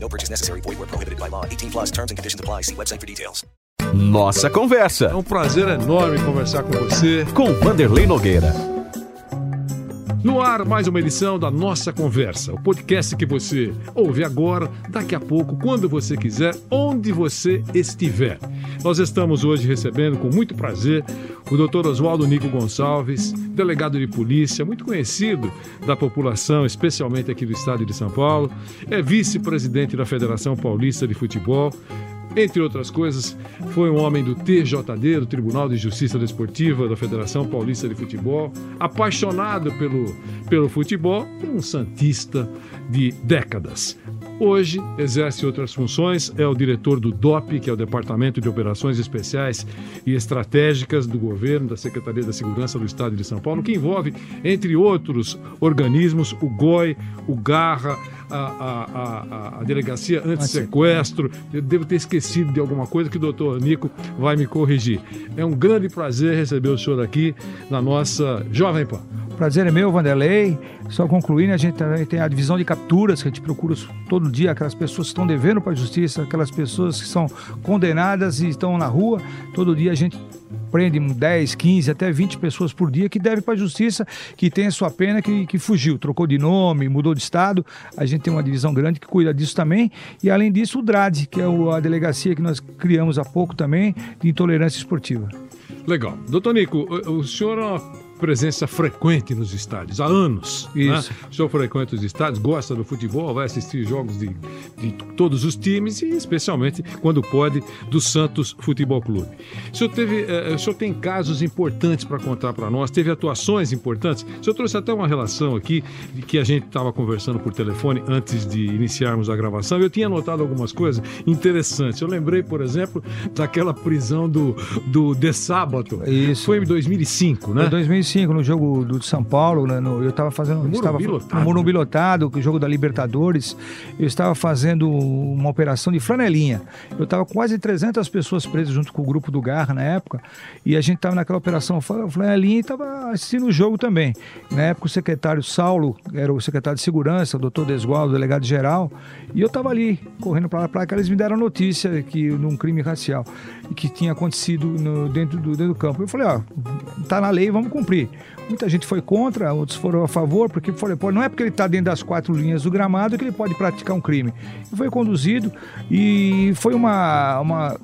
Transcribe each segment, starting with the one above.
No purchase necessary. Void where prohibited by law. 18 plus terms and conditions apply. See website for details. Nossa Conversa, É um prazer enorme conversar com você. com Vanderlei Nogueira. No ar, mais uma edição da Nossa Conversa, o podcast que você ouve agora, daqui a pouco, quando você quiser, onde você estiver. Nós estamos hoje recebendo com muito prazer o Dr. Oswaldo Nico Gonçalves, delegado de polícia, muito conhecido da população, especialmente aqui do estado de São Paulo, é vice-presidente da Federação Paulista de Futebol. Entre outras coisas, foi um homem do TJD, do Tribunal de Justiça Desportiva da Federação Paulista de Futebol, apaixonado pelo, pelo futebol e um santista de décadas. Hoje exerce outras funções, é o diretor do DOP, que é o Departamento de Operações Especiais e Estratégicas do Governo, da Secretaria da Segurança do Estado de São Paulo, que envolve, entre outros organismos, o GOI, o GARRA, a, a, a, a Delegacia Antissequestro. Eu devo ter esquecido de alguma coisa que o doutor Nico vai me corrigir. É um grande prazer receber o senhor aqui na nossa Jovem Pan. Prazer é meu, Vanderlei. Só concluindo, a gente também tem a divisão de capturas, que a gente procura todo dia aquelas pessoas que estão devendo para a justiça, aquelas pessoas que são condenadas e estão na rua. Todo dia a gente prende 10, 15, até 20 pessoas por dia que devem para a justiça, que tem a sua pena, que, que fugiu, trocou de nome, mudou de estado. A gente tem uma divisão grande que cuida disso também. E além disso, o DRAD, que é a delegacia que nós criamos há pouco também, de intolerância esportiva. Legal. Doutor Nico, o, senhor presença frequente nos estádios, há anos. né? Isso. O senhor frequenta os estádios, gosta do futebol, vai assistir jogos de, de todos os times e especialmente, quando pode, do Santos Futebol Clube. O senhor, teve, eh, o senhor tem casos importantes para contar para nós, teve atuações importantes. O senhor trouxe até uma relação aqui de que a gente estava conversando por telefone antes de iniciarmos a gravação. Eu tinha notado algumas coisas interessantes. Eu lembrei, por exemplo, daquela prisão do, do De Sábado. Isso. Foi em 2005, né? Em 2005, no jogo do de São Paulo, né, no- eu estava fazendo. No estava, lotado, No Morumbi lotado, o jogo da Libertadores. Eu estava fazendo uma operação de flanelinha. Eu estava com quase 300 pessoas presas junto com o grupo do Garra na época. E a gente estava naquela operação fla- flanelinha e estava assistindo o jogo também. Na época, o secretário Saulo, era o secretário de Segurança, o doutor Desgual, o delegado geral. E eu estava ali, correndo para lá, para cá. Eles me deram notícia que num crime racial que tinha acontecido no- dentro, do, dentro do campo. Eu falei, ó, tá na lei, vamos cumprir. Muita gente foi contra, outros foram a favor, porque pô, não é porque ele está dentro das quatro linhas do gramado que ele pode praticar um crime. E foi conduzido e foi uma. uma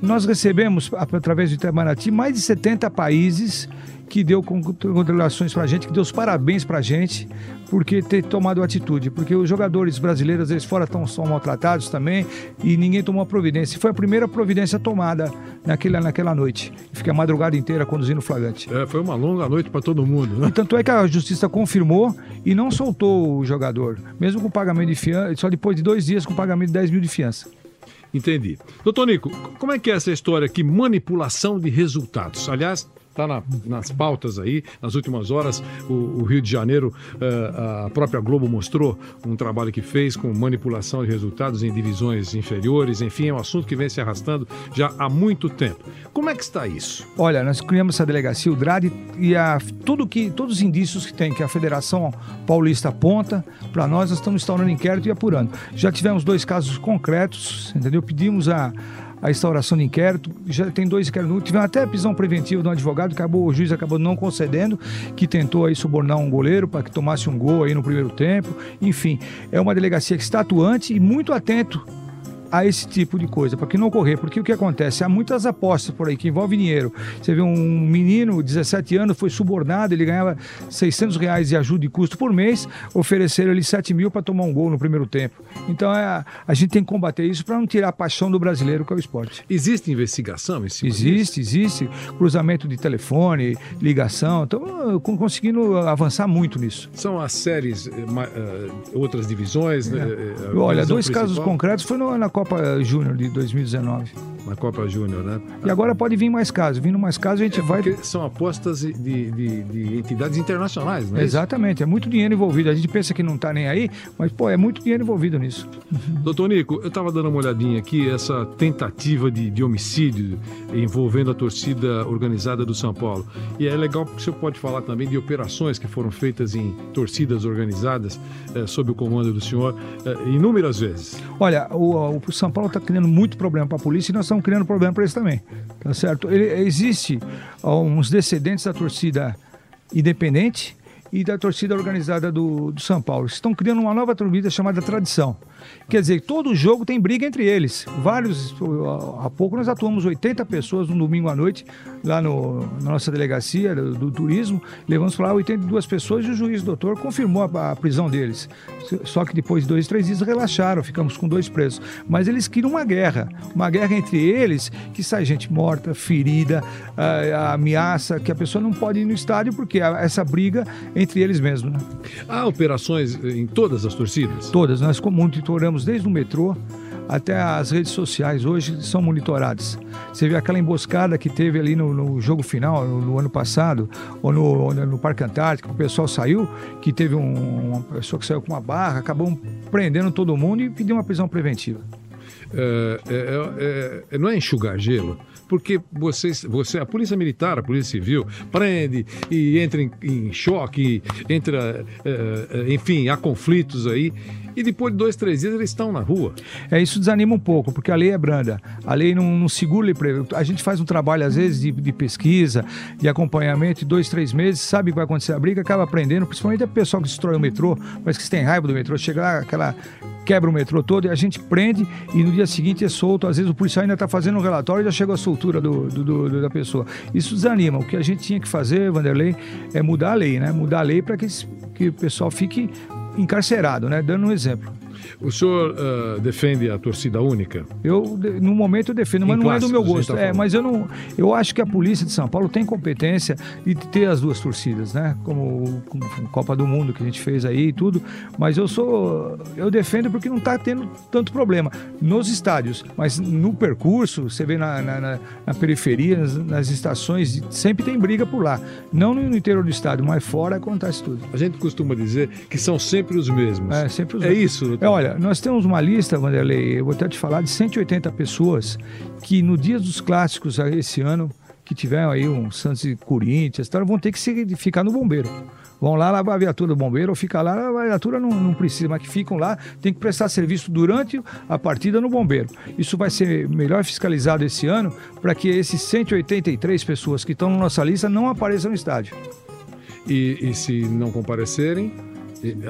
nós recebemos, através do Itamaraty, mais de 70 países que deu con- congratulações pra gente, que deu os parabéns pra gente por que ter tomado atitude. Porque os jogadores brasileiros, eles fora tão, são maltratados também e ninguém tomou a providência. Foi a primeira providência tomada naquela, naquela noite. Fiquei a madrugada inteira conduzindo o flagrante. É, foi uma longa noite para todo mundo, né? E tanto é que a justiça confirmou e não soltou o jogador, mesmo com pagamento de fiança, só depois de dois dias com pagamento de 10 mil de fiança. Entendi. Doutor Nico, como é que é essa história aqui? Manipulação de resultados. Aliás, está nas pautas aí, nas últimas horas, o, o Rio de Janeiro, eh, a própria Globo mostrou um trabalho que fez com manipulação de resultados em divisões inferiores, enfim, é um assunto que vem se arrastando já há muito tempo. Como é que está isso? Olha, nós criamos essa delegacia, o DRAD, e a, tudo que, todos os indícios que tem, que a Federação Paulista aponta, para nós, nós estamos instaurando inquérito e apurando. Já tivemos dois casos concretos, entendeu? Pedimos a, a instauração de inquérito, já tem dois inquéritos, tivemos até prisão preventiva de um advogado, acabou, o juiz acabou não concedendo, que tentou aí subornar um goleiro para que tomasse um gol aí no primeiro tempo. Enfim, é uma delegacia que está atuante e muito atento a esse tipo de coisa, para que não ocorrer. Porque o que acontece? Há muitas apostas por aí que envolvem dinheiro. Você vê um menino, 17 anos, foi subornado, ele ganhava 600 reais de ajuda e custo por mês, ofereceram ele 7 mil para tomar um gol no primeiro tempo. Então é, a gente tem que combater isso para não tirar a paixão do brasileiro, que é o esporte. Existe investigação em cima disso? Existe, existe cruzamento de telefone, ligação. Estamos conseguindo avançar muito nisso. São as séries, eh, eh, outras divisões? né, eh, a Olha, dois casos principal? concretos foi na Copa Júnior de 2019. Na Copa Júnior, né? E agora pode vir mais casos. Vindo mais casos, a gente vai. Porque são apostas de, de, de entidades internacionais, né? Exatamente, é muito dinheiro envolvido. A gente pensa que não está nem aí, mas, pô, é muito dinheiro envolvido nisso. Doutor Nico, eu estava dando uma olhadinha aqui, essa tentativa de, de homicídio envolvendo a torcida organizada do São Paulo. E é legal porque o senhor pode falar também de operações que foram feitas em torcidas organizadas eh, sob o comando do senhor eh, inúmeras vezes. Olha, o, o São Paulo está criando muito problema para a polícia e nós estamos criando problema para eles também. Tá certo? Ele, existe ó, uns descendentes da torcida independente e da torcida organizada do, do São Paulo. Estão criando uma nova torcida chamada Tradição. Quer dizer, todo jogo tem briga entre eles. Vários, há pouco nós atuamos 80 pessoas no domingo à noite, lá no, na nossa delegacia do, do turismo, levamos para lá 82 pessoas e o juiz doutor confirmou a, a, prisão deles. Só que depois de dois, três dias relaxaram, ficamos com dois presos. Mas eles queriam uma guerra, uma guerra entre eles, que sai gente morta, ferida, a, a ameaça, que a pessoa não pode ir no estádio porque há essa briga entre eles mesmos. Né? Há operações em todas as torcidas? Todas, nós monitoramos desde o metrô até as redes sociais hoje são monitoradas. Você vê aquela emboscada que teve ali no, no jogo final, no, no, ano passado, ou no, no Parque Antártico, o pessoal saiu, que teve um, uma pessoa que saiu com uma barra, acabou prendendo todo mundo e pediu uma prisão preventiva. É, é, é, não é enxugar gelo, porque vocês, você, a polícia militar, a polícia civil, prende e entra em, em choque, entra, enfim, há conflitos aí e depois de dois, três dias eles estão na rua. É, isso desanima um pouco, porque a lei é branda. A lei não, não segura. A gente faz um trabalho, às vezes, de, de pesquisa, de acompanhamento, de dois, três meses, sabe que vai acontecer a briga, acaba aprendendo, principalmente o pessoal que destrói o metrô, mas que tem raiva do metrô, chega lá, aquela quebra o metrô todo e a gente prende e no dia seguinte é solto. Às vezes o policial ainda está fazendo um relatório e já chega a soltura do, do, do, da pessoa. Isso desanima. O que a gente tinha que fazer, Vanderlei, é mudar a lei, né? Mudar a lei para que, que o pessoal fique encarcerado, né? Dando um exemplo. O senhor uh, defende a torcida única? Eu, no momento, eu defendo, mas em não é do meu gosto. Tá é, mas eu não. Eu acho que a polícia de São Paulo tem competência de ter as duas torcidas, né? Como, como Copa do Mundo que a gente fez aí e tudo. Mas eu sou. Eu defendo porque não está tendo tanto problema nos estádios, mas no percurso, você vê na, na, na, na periferia, nas, nas, estações, sempre tem briga por lá. Não no interior do estádio, mas fora acontece tudo. A gente costuma dizer que são sempre os mesmos. É, sempre os é mesmos. isso, doutor? É, olha, nós temos uma lista, Vanderlei, eu vou até te falar, de 180 pessoas que no dia dos clássicos esse ano, que tiveram aí um Santos e Corinthians, então vão ter que ficar no bombeiro. Vão lá lavar a viatura do bombeiro ou ficar lá, a viatura não, não precisa, mas que ficam lá, tem que prestar serviço durante a partida no bombeiro. Isso vai ser melhor fiscalizado esse ano para que esses 183 pessoas que estão na nossa lista não apareçam no estádio. E, e se não comparecerem?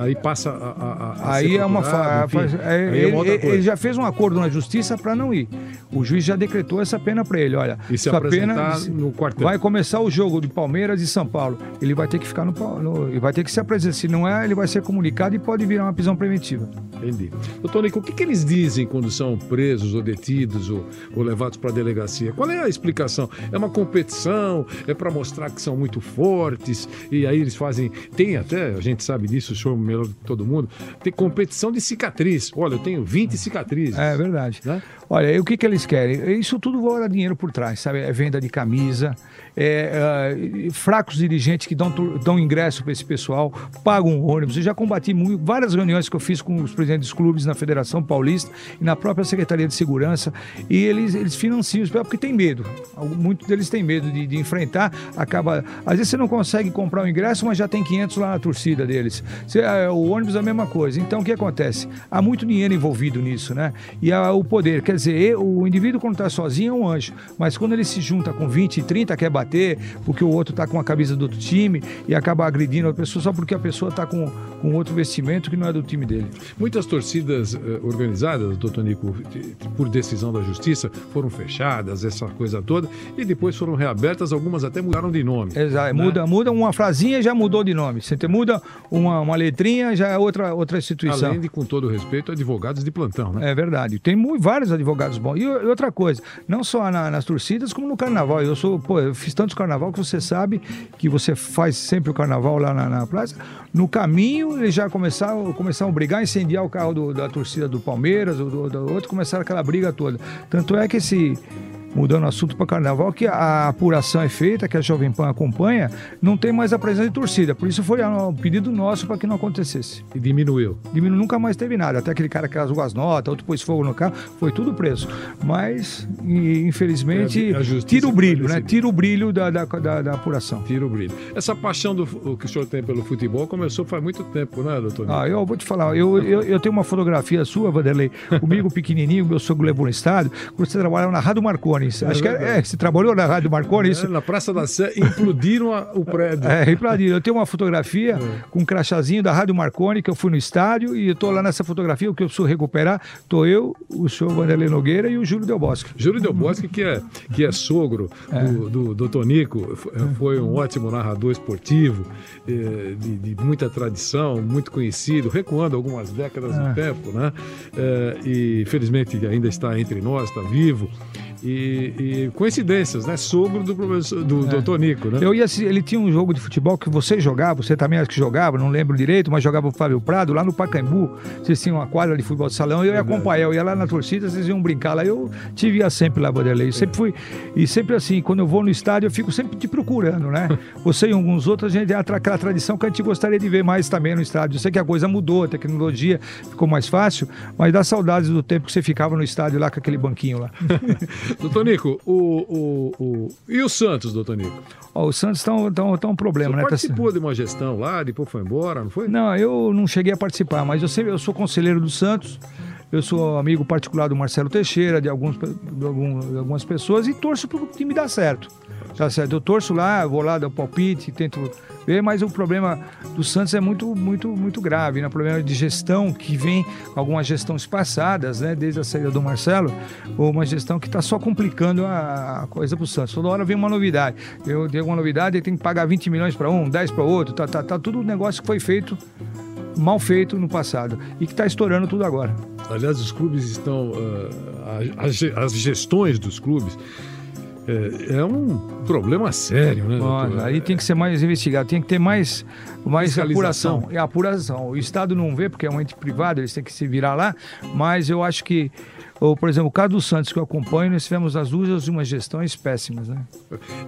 Aí passa a. a, a aí é uma. Fa... Faz... É, é ele, ele, já fez um acordo na justiça para não ir. O juiz já decretou essa pena para ele. Olha, e se essa pena no quartel. vai começar o jogo de Palmeiras e São Paulo. Ele vai ter que ficar no, no. Ele vai ter que se apresentar. Se não é, ele vai ser comunicado e pode virar uma prisão preventiva. Entendi. Doutor Nico, o que, que eles dizem quando são presos ou detidos ou, ou levados para a delegacia? Qual é a explicação? É uma competição? É para mostrar que são muito fortes? E aí eles fazem. Tem até, a gente sabe disso, show melhor que todo mundo, tem competição de cicatriz. Olha, eu tenho 20 cicatrizes. É verdade. Né? Olha, e o que, que eles querem? Isso tudo dar dinheiro por trás, sabe? É venda de camisa, é, uh, fracos dirigentes que dão, dão ingresso para esse pessoal, pagam ônibus. Eu já combati muito, várias reuniões que eu fiz com os presidentes dos clubes na Federação Paulista e na própria Secretaria de Segurança, e eles, eles financiam isso porque tem medo. Muitos deles têm medo de, de enfrentar, acaba... Às vezes você não consegue comprar o ingresso, mas já tem 500 lá na torcida deles. Uh, o ônibus é a mesma coisa. Então, o que acontece? Há muito dinheiro envolvido nisso, né? E há o poder, quer dizer, o indivíduo quando está sozinho é um anjo, mas quando ele se junta com 20 e 30, quer bater, porque o outro está com a camisa do outro time e acaba agredindo a pessoa só porque a pessoa está com, com outro vestimento que não é do time dele. Muitas torcidas uh, organizadas, doutor Nico, por decisão da justiça, foram fechadas, essa coisa toda, e depois foram reabertas, algumas até mudaram de nome. Exato, né? muda, muda uma frasinha e já mudou de nome. Você muda uma, uma letrinha, já é outra, outra instituição. Além de, com todo respeito, advogados de plantão, né? É verdade. Tem mu- vários advogados bons. E, o- e outra coisa, não só na- nas torcidas, como no carnaval. Eu sou, pô, eu fiz tantos carnaval que você sabe que você faz sempre o carnaval lá na, na praça. No caminho, eles já começaram, começaram a brigar, incendiar o carro do- da torcida do Palmeiras, do, do, do outro, começaram aquela briga toda. Tanto é que esse. Mudando o assunto para carnaval, que a apuração é feita, que a Jovem Pan acompanha, não tem mais a presença de torcida. Por isso foi um pedido nosso para que não acontecesse. E diminuiu. Diminu nunca mais teve nada. Até aquele cara que rasgou as notas, outro pôs fogo no carro, foi tudo preso. Mas, infelizmente, É, a justiça tira o brilho, né? Tira o brilho da, da, da, da apuração. Tira o brilho. Essa paixão do, o que o senhor tem pelo futebol começou faz muito tempo, né, doutor? Ah, eu vou te falar, eu, eu, eu tenho uma fotografia sua, Vanderlei, comigo pequenininho, meu sogro levou no estádio, quando você trabalhava na Rádio Marconi. Acho que é, é, você trabalhou na Rádio Marconi, isso? É, na Praça da Sé, implodiram a- o prédio. É, Pradinho. Eu tenho uma fotografia É. com um crachazinho da Rádio Marconi, que eu fui no estádio e eu tô lá nessa fotografia, o que eu preciso recuperar. Tô eu, o senhor Vanderlei Nogueira e o Júlio Del Bosque. Júlio Del Bosque, que é, que é sogro do, do, do Tonico, foi um ótimo narrador esportivo, eh, de, de muita tradição, muito conhecido, recuando algumas décadas É. no tempo, né? Eh, e felizmente ainda está entre nós, está vivo. E, e coincidências, né? Sogro do professor do, do Tonico, né? É. Eu ia, ele tinha um jogo de futebol que você jogava, você também acho que jogava, não lembro direito, mas jogava o Fábio Prado lá no Pacaembu. Vocês tinham uma quadra de futebol de salão, eu ia acompanhar, eu ia lá na torcida, vocês iam brincar lá. Eu te via sempre lá, Vanderlei. Sempre fui. E sempre assim, quando eu vou no estádio, eu fico sempre te procurando, né? Você e alguns outros, a gente tem aquela tradição que a gente gostaria de ver mais também no estádio. Eu sei que a coisa mudou, a tecnologia ficou mais fácil, mas dá saudades do tempo que você ficava no estádio lá com aquele banquinho lá. Doutor Nico, o, o, o... e o Santos, doutor Nico? Ó, o Santos tá um, tá um, tá um Você problema, né? Tá- participou de uma gestão lá, depois foi embora, não foi? Não, eu não cheguei a participar, mas eu sempre eu sou conselheiro do Santos. Eu sou amigo particular do Marcelo Teixeira, de, alguns, de, algum- de algumas pessoas e torço para o time dar certo. Tá certo? Eu torço lá, vou lá, dou palpite, tento ver, mas o problema do Santos é muito, muito, muito grave, né? O problema de gestão que vem algumas gestões passadas, né? Desde a saída do Marcelo, ou uma gestão que está só complicando a, coisa para o Santos. Toda hora vem uma novidade. Eu tenho alguma novidade, ele tem que pagar 20 milhões para um, 10 para outro, tá, tá, tá tudo negócio que foi feito mal feito no passado e que está estourando tudo agora. Aliás, os clubes estão. ge- as gestões dos clubes. É, é um problema sério, né? Doutor? aí tem que ser mais investigado, tem que ter mais, mais apuração. É apuração. O Estado não vê, porque é um ente privado, eles têm que se virar lá, mas eu acho que, ou, por exemplo, o caso do Santos que eu acompanho, nós tivemos as duas umas gestões péssimas, né?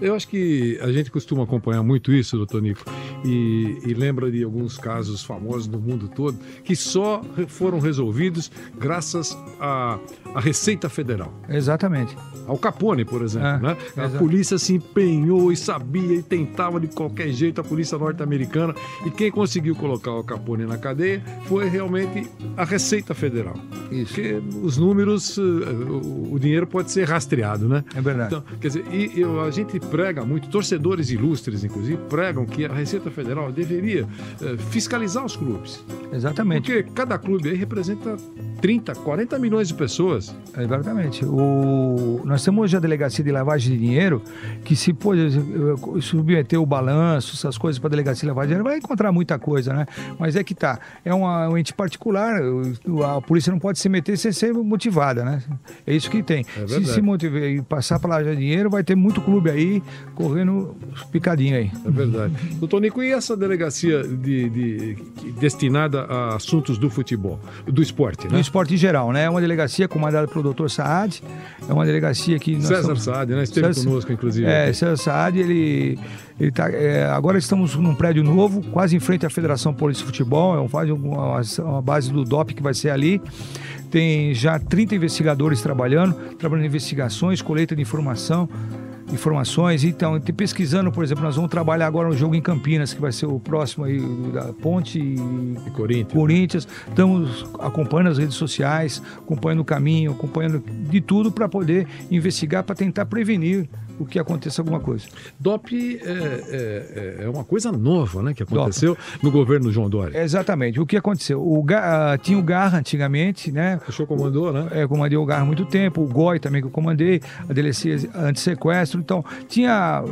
Eu acho que a gente costuma acompanhar muito isso, doutor Nico, e, e lembra de alguns casos famosos no mundo todo que só foram resolvidos graças à, à Receita Federal. Exatamente. Ao Capone, por exemplo, É, né? A exato. polícia se empenhou e sabia e tentava de qualquer jeito, a polícia norte-americana, e quem conseguiu colocar o Capone na cadeia foi realmente a Receita Federal. Isso. Porque os números, o, dinheiro pode ser rastreado, né? É verdade. Então, quer dizer, e eu- a gente prega muito, torcedores ilustres, inclusive, pregam que a Receita Federal deveria eh, fiscalizar os clubes. Exatamente. Porque cada clube aí representa 30, 40 milhões de pessoas. Exatamente. O... Nós temos hoje a delegacia de lavagem de dinheiro, que se pô, submeter o balanço, essas coisas para a delegacia de lavagem de dinheiro, vai encontrar muita coisa, né? Mas é que tá. É uma, um ente particular, a polícia não pode se meter sem ser motivada, né? É isso que tem. É se se motivar e passar para lavagem de dinheiro, vai ter muito clube aí correndo picadinho aí. É verdade. Doutor Nico, e essa delegacia de, de- destinada a assuntos do futebol, do esporte, No né? esporte em geral, né? É uma delegacia comandada pelo doutor Saad, é uma delegacia que... César estamos- Saad, né? Esteve César- conosco, inclusive. É, César Saad, ele, ele tá, é, agora estamos num prédio novo, quase em frente à Federação Polícia de Futebol, é um, faz uma, uma base do DOP que vai ser ali. Tem já 30 investigadores trabalhando, trabalhando em investigações, colheita de informação, informações. Então, pesquisando, por exemplo, nós vamos trabalhar agora um jogo em Campinas, que vai ser o próximo aí da Ponte e E Corinthians. Corinthians. Estamos acompanhando as redes sociais, acompanhando o caminho, acompanhando de tudo para poder investigar, para tentar prevenir o que aconteça alguma coisa. DOP é, é- é uma coisa nova, né? Que aconteceu no governo João Dória. Exatamente. O que aconteceu? O Ga- ah, tinha o Garra antigamente, né? O senhor comandou, né? É, comandei o Garra há muito tempo, o GOI também que eu comandei, a delegacia anti-sequestro. Então, tinha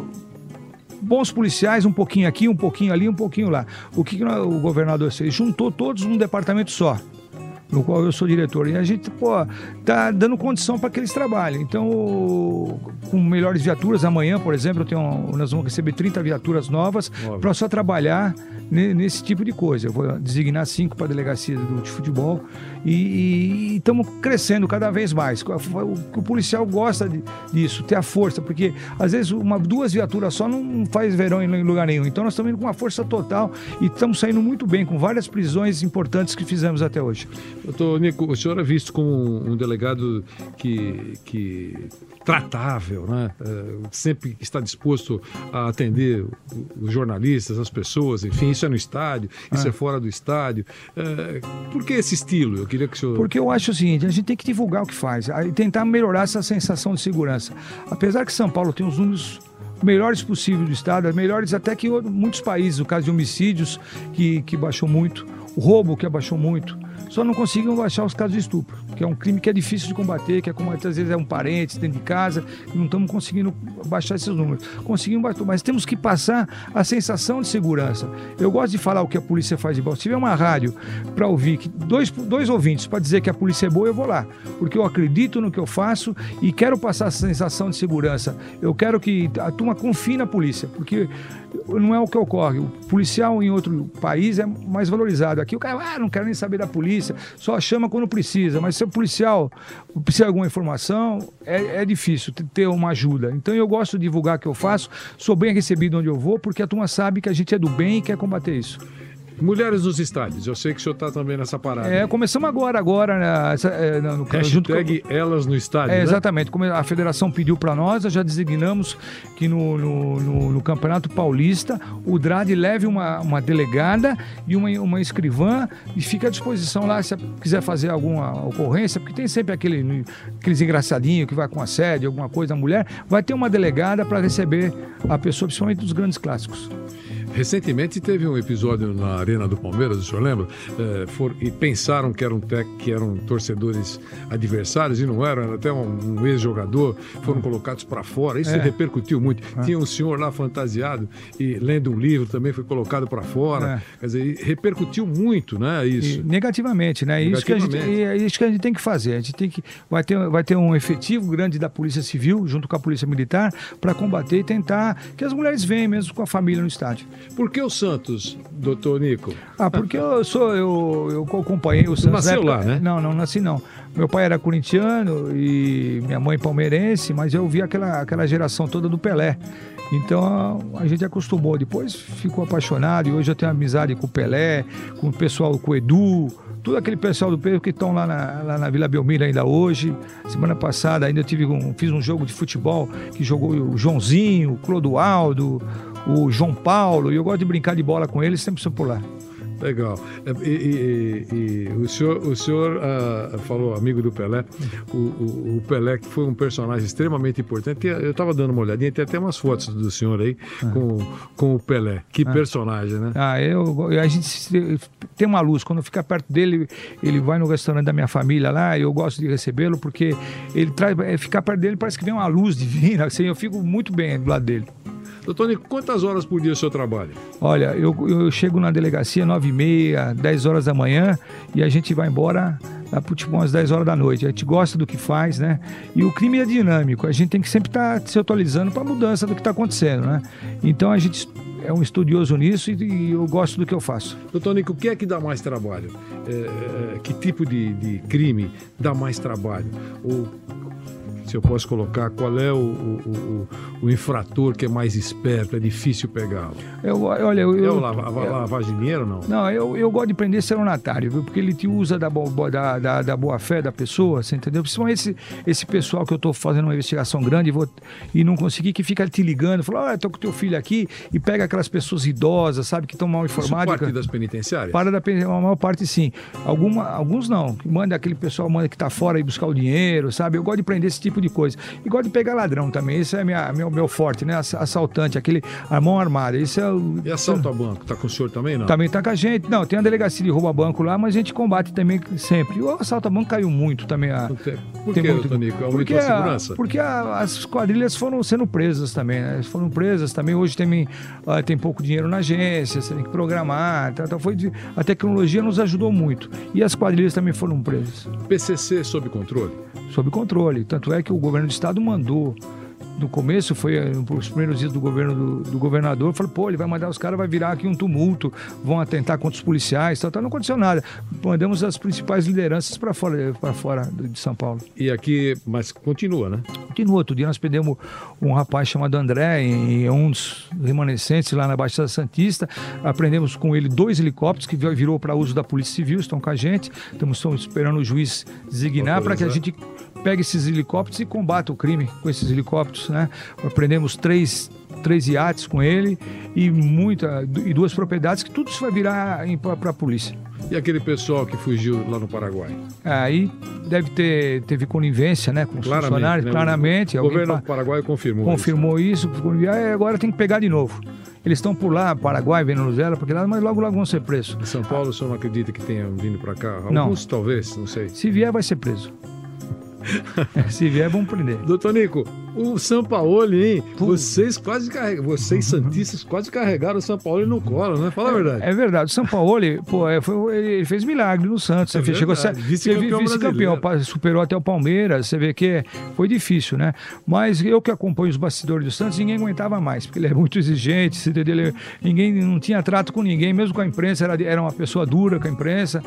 bons policiais, um pouquinho aqui, um pouquinho ali, um pouquinho lá. O que o governador fez? Juntou todos num departamento só no qual eu sou diretor. E a gente, pô, tá dando condição para que eles trabalhem. Então, com melhores viaturas, amanhã, por exemplo, eu tenho, nós vamos receber 30 viaturas novas para só trabalhar nesse tipo de coisa. Eu vou designar cinco para a delegacia de futebol e estamos crescendo cada vez mais. O, o, policial gosta de, disso, ter a força, porque às vezes uma, duas viaturas só não faz verão em lugar nenhum. Então nós estamos indo com uma força total e estamos saindo muito bem com várias prisões importantes que fizemos até hoje. Doutor Nico, o senhor é visto como um delegado que, que tratável, né? É, sempre está disposto a atender os jornalistas, as pessoas, enfim, isso é no estádio, isso ah. é fora do estádio. É, por que esse estilo? Eu queria que o senhor... Porque eu acho o seguinte, a gente tem que divulgar o que faz e tentar melhorar essa sensação de segurança. Apesar que São Paulo tem os números melhores possíveis do estado, melhores até que muitos países, o caso de homicídios que, que baixou muito, o roubo que abaixou muito. Só não conseguem baixar os casos de estupro, que é um crime que é difícil de combater, que é como às vezes é um parente dentro de casa, não estamos conseguindo baixar esses números. Conseguimos baixar, mas temos que passar a sensação de segurança. Eu gosto de falar o que a polícia faz de bom. Se tiver uma rádio para ouvir, dois, dois ouvintes para dizer que a polícia é boa, eu vou lá, porque eu acredito no que eu faço e quero passar essa sensação de segurança. Eu quero que a turma confie na polícia, porque não é o que ocorre. O policial em outro país é mais valorizado. Aqui o cara, ah, não quero nem saber da polícia polícia, só chama quando precisa. Mas se o policial precisa de alguma informação, é, é difícil ter uma ajuda. Então eu gosto de divulgar o que eu faço, sou bem recebido onde eu vou, porque a turma sabe que a gente é do bem e quer combater isso. Mulheres nos estádios, eu sei que o senhor está também nessa parada. É, começamos agora, agora, né, é, no, com, elas no estádio. É, né? Exatamente, como a federação pediu para nós, já designamos que no, no, no, no, Campeonato Paulista o DRAD leve uma, uma delegada e uma, uma escrivã e fica à disposição lá se quiser fazer alguma ocorrência, porque tem sempre aquele, aqueles engraçadinhos que vai com a sede, alguma coisa da mulher, vai ter uma delegada para receber a pessoa, principalmente dos grandes clássicos. Recentemente teve um episódio na Arena do Palmeiras, o senhor lembra? É, for, e pensaram que eram, tec, que eram torcedores adversários e não eram, era até um, um ex-jogador, foram colocados para fora. Isso é. repercutiu muito. É. Tinha um senhor lá fantasiado e lendo um livro também foi colocado para fora. É. Quer dizer, repercutiu muito, né? Isso. E negativamente, né? Negativamente. Isso que, a gente, é isso que a gente tem que fazer. A gente tem que. Vai ter, vai ter um efetivo grande da Polícia Civil, junto com a Polícia Militar, para combater e tentar que as mulheres venham mesmo com a família no estádio. Por que o Santos, doutor Nico? Ah, porque eu sou, eu, eu acompanhei o Santos. Nasceu época, lá, né? Não, não nasci não. Meu pai era corintiano e minha mãe palmeirense, mas eu vi aquela, aquela geração toda do Pelé. Então a, gente acostumou. Depois ficou apaixonado e hoje eu tenho amizade com o Pelé, com o pessoal, com o Edu, todo aquele pessoal do Pedro que estão lá na, lá na Vila Belmiro ainda hoje. Semana passada ainda tive um, fiz um jogo de futebol que jogou o Joãozinho, o Clodoaldo, o João Paulo, e eu gosto de brincar de bola com eles, sempre sou por lá. Legal. É, e, e, e, o senhor, o senhor uh, falou, amigo do Pelé, o, o, o, Pelé que foi um personagem extremamente importante. Eu estava dando uma olhadinha, tem até umas fotos do senhor aí ah. com, com o Pelé. Que ah. personagem, né? Ah, eu, a gente tem uma luz. Quando fica perto dele, ele vai no restaurante da minha família lá, eu gosto de recebê-lo porque ele traz, é, ficar perto dele parece que vem uma luz divina, assim, eu fico muito bem do lado dele. Doutor Nico, quantas horas por dia o senhor trabalha? Olha, eu, eu chego na delegacia 9 e meia, 10 horas da manhã e a gente vai embora lá por tipo umas 10 horas da noite. A gente gosta do que faz, né? E o crime é dinâmico, a gente tem que sempre estar tá se atualizando para a mudança do que está acontecendo, né? Então a gente é um estudioso nisso e, e, eu gosto do que eu faço. Doutor Nico, o que é que dá mais trabalho? É, é, que tipo de, de crime dá mais trabalho? Ou se eu posso colocar, qual é o, o, o, o infrator que é mais esperto, é difícil pegá-lo? Eu, olha, eu, lava, eu, de dinheiro não? Não, eu, eu gosto de prender seronatário, viu? Porque ele te usa da, da, da, da boa fé da pessoa, você entendeu? Principalmente esse, esse pessoal que eu estou fazendo uma investigação grande e, vou, e não consegui, que fica te ligando, fala, olha, estou com teu filho aqui, e pega aquelas pessoas idosas, sabe, que estão mal informadas. Isso parte das penitenciárias? Para da a maior parte sim. Alguma, alguns não. Manda aquele pessoal manda que está fora e buscar o dinheiro, sabe? Eu gosto de prender esse tipo de coisa. E gosto de pegar ladrão também, esse é minha, meu, o meu forte, né? Ass- Assaltante, aquele a mão armada. Isso é o. E assalto a banco? Tá com o senhor também, não? Também tá com a gente. Não, tem a delegacia de roubo a banco lá, mas a gente combate também sempre. E o assalto a banco caiu muito também. A, Não tem- Por que, muito- Tonico? Aumentou a a- segurança? porque a- as quadrilhas foram sendo presas também, né? Foram presas também. Hoje tem, ah, tem pouco dinheiro na agência, você tem que programar. Tá, tá, foi de- a tecnologia nos ajudou muito. E as quadrilhas também foram presas. PCC sob controle? sob controle. Tanto é que o governo do estado mandou. No começo, foi eh, os primeiros dias do governo do, do governador, falou, pô, ele vai mandar os caras, vai virar aqui um tumulto, vão atentar contra os policiais, tal, tal. não aconteceu nada. Mandamos as principais lideranças para fora, para fora de São Paulo. E aqui, mas continua, né? Continua, outro dia nós perdemos um rapaz chamado André, em, em um dos remanescentes lá na Baixada Santista. Aprendemos com ele dois helicópteros que vi- virou para uso da Polícia Civil, estão com a gente. Estamos, estamos esperando o juiz designar para que a gente pegue esses helicópteros e combata o crime com esses helicópteros. Né? Aprendemos três, três iates com ele e, muita, e duas propriedades que tudo isso vai virar para a polícia. E aquele pessoal que fugiu lá no Paraguai? Aí deve ter teve conivência né, com os Claramente, funcionários, né? claramente. O governo do Paraguai confirmou. confirmou isso, e aí agora tem que pegar de novo. Eles estão por lá, Paraguai, Venezuela, porque lá, mas logo logo vão ser presos. isso. Em São Paulo, o senhor não acredita que tenha vindo para cá? Não. Alguns talvez, não sei. Se vier, vai ser preso. É, Se vier, vão prender. Doutor Nico, o São Paulo, hein? Vocês quase carregaram, vocês Santistas quase carregaram o São Paulo no colo, né? Fala a verdade. É verdade. O São Paulo, pô, é, foi- ele fez milagre no Santos. É Você chegou. Vice-campeão vice-campeão, superou até o Palmeiras. Você vê que foi difícil, né? Mas eu que acompanho os bastidores do Santos, ninguém aguentava mais, porque ele é muito exigente, você entendeu? Ele- ninguém não tinha trato com ninguém, mesmo com a imprensa, era, era uma pessoa dura com a imprensa.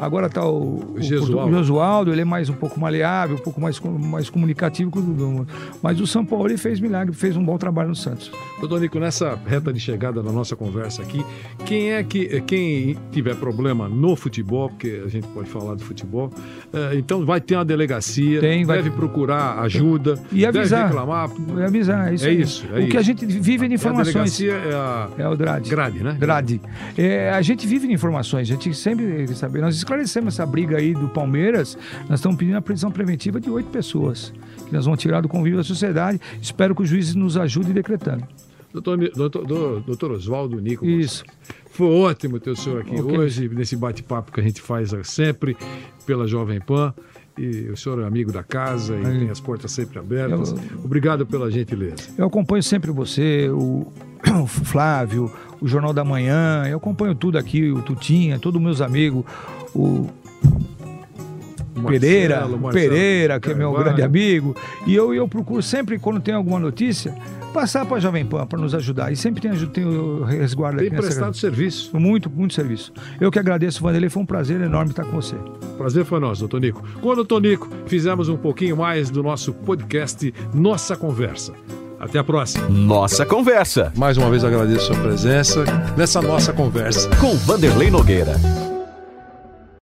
Agora tá o, o, Gesualdo. o Josualdo, ele é mais um pouco maleável, um pouco mais, mais comunicativo que o. Mas o São Paulo fez milagre, fez um bom trabalho no Santos. Doutor Nico, nessa reta de chegada da nossa conversa aqui, quem é que, quem tiver problema no futebol, porque a gente pode falar de futebol, eh, então vai ter uma delegacia, Tem, vai- deve procurar ajuda, E avisar. reclamar. É avisar, é isso É aí. isso, é o que a isso. gente vive de A informações. delegacia é a É o Drade. grade, né? Grade. É, a gente vive de informações, a gente sempre sabe. Nós esclarecemos essa briga aí do Palmeiras, nós estamos pedindo a prisão preventiva de oito pessoas, nós vamos tirar do convívio da sociedade. Espero que o juiz nos ajude decretando. Doutor, doutor, doutor, Oswaldo Nico. Isso. Foi ótimo ter o senhor aqui Ok. hoje, nesse bate-papo que a gente faz sempre pela Jovem Pan. E o senhor é amigo da casa e Aí. tem as portas sempre abertas. Eu- Obrigado pela gentileza. Eu acompanho sempre você, o, o Flávio, o Jornal da Manhã, eu acompanho tudo aqui, o Tutinha, todos meus amigos, o Pereira, Marcelo, Marcelo Pereira, que é meu grande amigo. E eu, eu procuro sempre, quando tem alguma notícia, passar para a Jovem Pan para nos ajudar. E sempre tem, tem o resguardo Tem aqui nessa prestado serviço. Muito, muito serviço. Eu que agradeço, Vanderlei. Foi um prazer enorme estar com você. Prazer foi nosso, doutor Nico. Com o doutor Nico, fizemos um pouquinho mais do nosso podcast Nossa Conversa. Até a próxima. Nossa Conversa, Mais uma vez agradeço a sua presença nessa nossa conversa. com Vanderlei Nogueira.